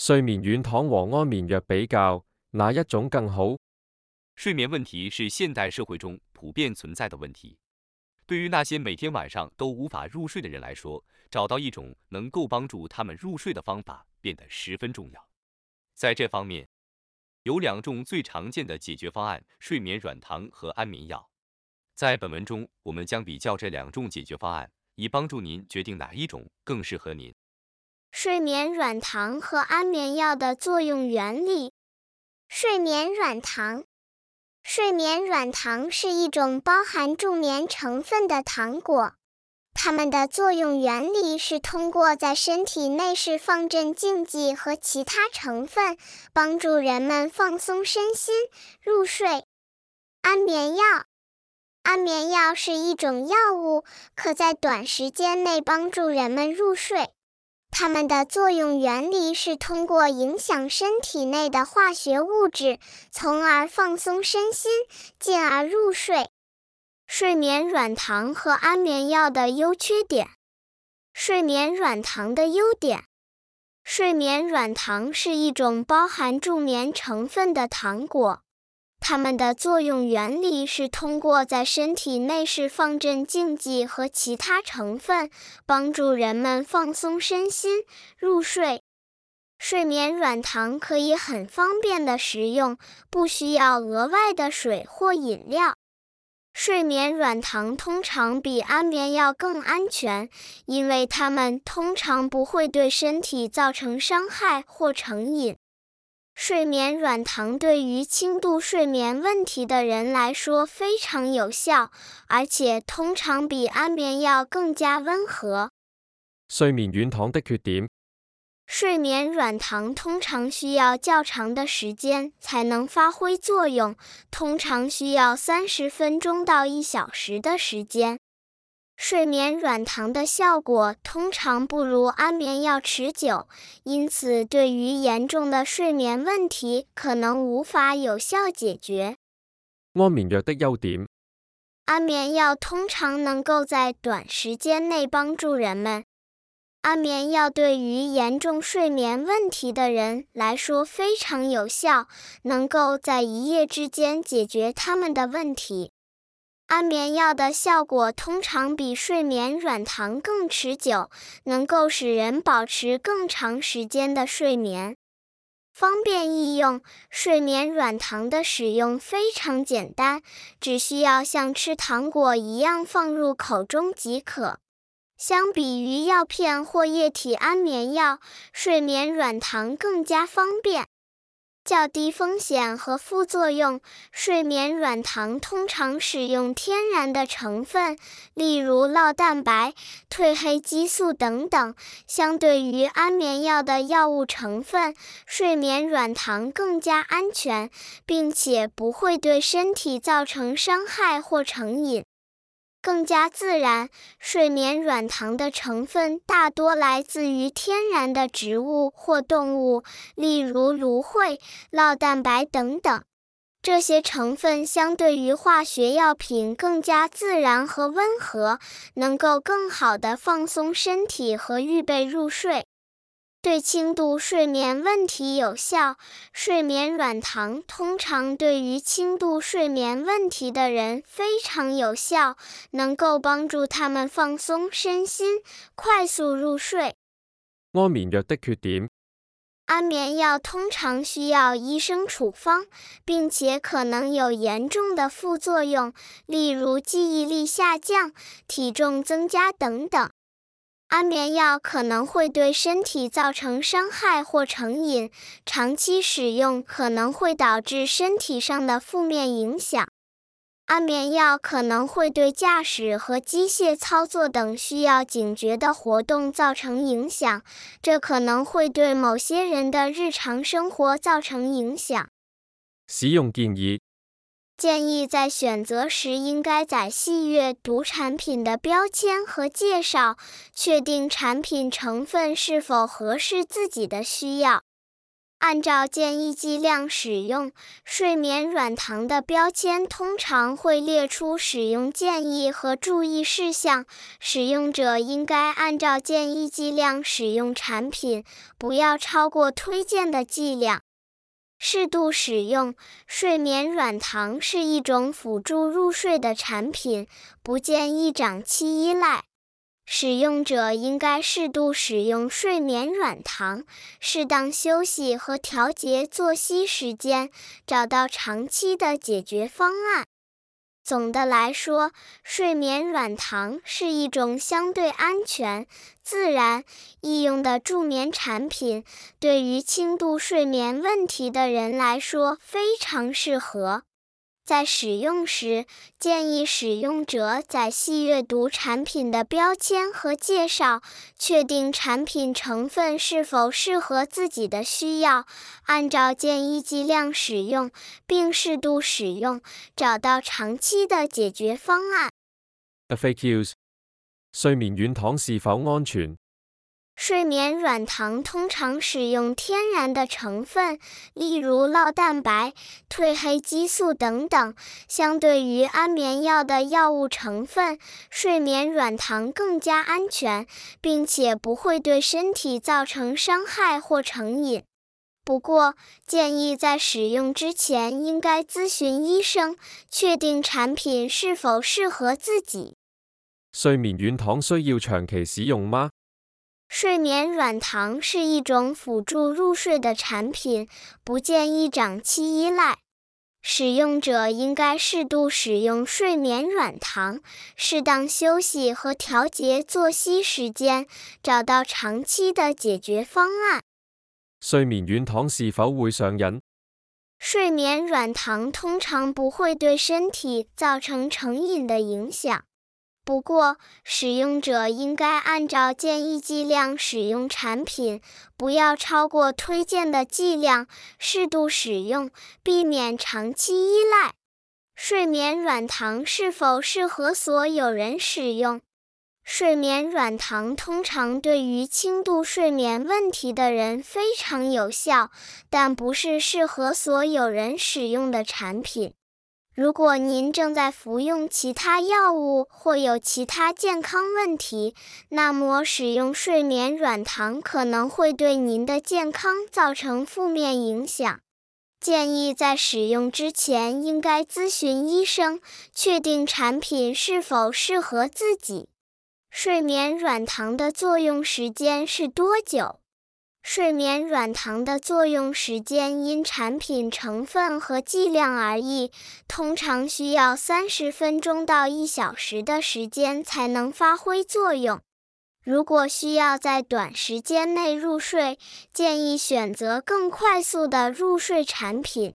睡眠软糖和安眠药比较，哪一种更好？睡眠问题是现代社会中普遍存在的问题。对于那些每天晚上都无法入睡的人来说，找到一种能够帮助他们入睡的方法变得十分重要。在这方面，有两种最常见的解决方案：睡眠软糖和安眠药。在本文中，我们将比较这两种解决方案，以帮助您决定哪一种更适合您。睡眠软糖和安眠药的作用原理。睡眠软糖，睡眠软糖是一种包含助眠成分的糖果。它们的作用原理是通过在身体内释放镇静剂和其他成分，帮助人们放松身心、入睡。安眠药，安眠药是一种药物，可在短时间内帮助人们入睡。它们的作用原理是通过影响身体内的化学物质，从而放松身心，进而入睡。睡眠软糖和安眠药的优缺点。睡眠软糖的优点：睡眠软糖是一种包含助眠成分的糖果。它们的作用原理是通过在身体内释放镇静剂和其他成分，帮助人们放松身心、入睡。睡眠软糖可以很方便的食用，不需要额外的水或饮料。睡眠软糖通常比安眠药更安全，因为它们通常不会对身体造成伤害或成瘾。睡眠软糖对于轻度睡眠问题的人来说非常有效，而且通常比安眠药更加温和。睡眠软糖的缺点：睡眠软糖通常需要较长的时间才能发挥作用，通常需要三十分钟到一小时的时间。睡眠软糖的效果通常不如安眠药持久，因此对于严重的睡眠问题可能无法有效解决。安眠药的优点：安眠药通常能够在短时间内帮助人们。安眠药对于严重睡眠问题的人来说非常有效，能够在一夜之间解决他们的问题。安眠药的效果通常比睡眠软糖更持久，能够使人保持更长时间的睡眠。方便易用，睡眠软糖的使用非常简单，只需要像吃糖果一样放入口中即可。相比于药片或液体安眠药，睡眠软糖更加方便。较低风险和副作用，睡眠软糖通常使用天然的成分，例如酪蛋白、褪黑激素等等。相对于安眠药的药物成分，睡眠软糖更加安全，并且不会对身体造成伤害或成瘾。更加自然，睡眠软糖的成分大多来自于天然的植物或动物，例如芦荟、酪蛋白等等。这些成分相对于化学药品更加自然和温和，能够更好地放松身体和预备入睡。对轻度睡眠问题有效，睡眠软糖通常对于轻度睡眠问题的人非常有效，能够帮助他们放松身心，快速入睡。安眠药的缺点：安眠药通常需要医生处方，并且可能有严重的副作用，例如记忆力下降、体重增加等等。安眠药可能会对身体造成伤害或成瘾，长期使用可能会导致身体上的负面影响。安眠药可能会对驾驶和机械操作等需要警觉的活动造成影响，这可能会对某些人的日常生活造成影响。使用建议。建议在选择时应该仔细阅读产品的标签和介绍，确定产品成分是否合适自己的需要。按照建议剂量使用。睡眠软糖的标签通常会列出使用建议和注意事项，使用者应该按照建议剂量使用产品，不要超过推荐的剂量。适度使用睡眠软糖是一种辅助入睡的产品，不建议长期依赖。使用者应该适度使用睡眠软糖，适当休息和调节作息时间，找到长期的解决方案。总的来说，睡眠软糖是一种相对安全、自然、易用的助眠产品，对于轻度睡眠问题的人来说非常适合。在使用时，建议使用者仔细阅读产品的标签和介绍，确定产品成分是否适合自己的需要，按照建议剂量使用，并适度使用，找到长期的解决方案。FAQs：睡眠软糖是否安全？睡眠软糖通常使用天然的成分，例如酪蛋白、褪黑激素等等。相对于安眠药的药物成分，睡眠软糖更加安全，并且不会对身体造成伤害或成瘾。不过，建议在使用之前应该咨询医生，确定产品是否适合自己。睡眠软糖需要长期使用吗？睡眠软糖是一种辅助入睡的产品，不建议长期依赖。使用者应该适度使用睡眠软糖，适当休息和调节作息时间，找到长期的解决方案。睡眠软糖是否会上瘾？睡眠软糖通常不会对身体造成成瘾的影响。不过，使用者应该按照建议剂量使用产品，不要超过推荐的剂量，适度使用，避免长期依赖。睡眠软糖是否适合所有人使用？睡眠软糖通常对于轻度睡眠问题的人非常有效，但不是适合所有人使用的产品。如果您正在服用其他药物或有其他健康问题，那么使用睡眠软糖可能会对您的健康造成负面影响。建议在使用之前应该咨询医生，确定产品是否适合自己。睡眠软糖的作用时间是多久？睡眠软糖的作用时间因产品成分和剂量而异，通常需要三十分钟到一小时的时间才能发挥作用。如果需要在短时间内入睡，建议选择更快速的入睡产品。